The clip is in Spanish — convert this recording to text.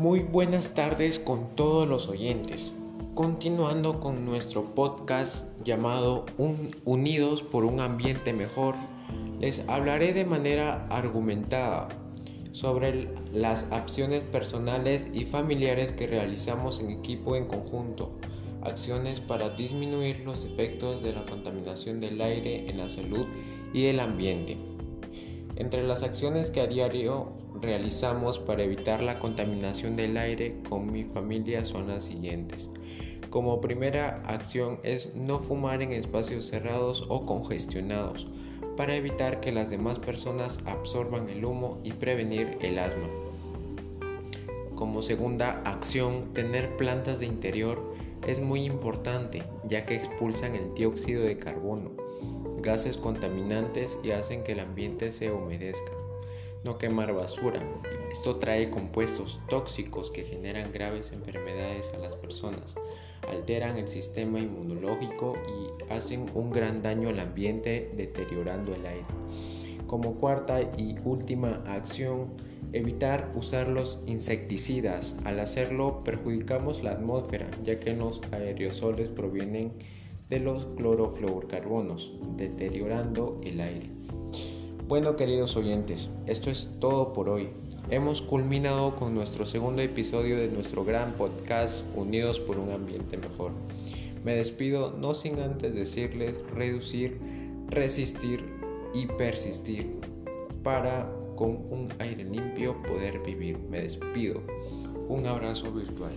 Muy buenas tardes con todos los oyentes. Continuando con nuestro podcast llamado Unidos por un ambiente mejor, les hablaré de manera argumentada sobre las acciones personales y familiares que realizamos en equipo en conjunto, acciones para disminuir los efectos de la contaminación del aire en la salud y el ambiente. Entre las acciones que a diario realizamos para evitar la contaminación del aire con mi familia son las siguientes. Como primera acción es no fumar en espacios cerrados o congestionados para evitar que las demás personas absorban el humo y prevenir el asma. Como segunda acción, tener plantas de interior es muy importante ya que expulsan el dióxido de carbono gases contaminantes y hacen que el ambiente se humedezca. No quemar basura. Esto trae compuestos tóxicos que generan graves enfermedades a las personas, alteran el sistema inmunológico y hacen un gran daño al ambiente deteriorando el aire. Como cuarta y última acción, evitar usar los insecticidas. Al hacerlo perjudicamos la atmósfera, ya que los aerosoles provienen de los clorofluorcarbonos, deteriorando el aire. Bueno queridos oyentes, esto es todo por hoy. Hemos culminado con nuestro segundo episodio de nuestro gran podcast Unidos por un ambiente mejor. Me despido no sin antes decirles reducir, resistir y persistir para con un aire limpio poder vivir. Me despido. Un abrazo virtual.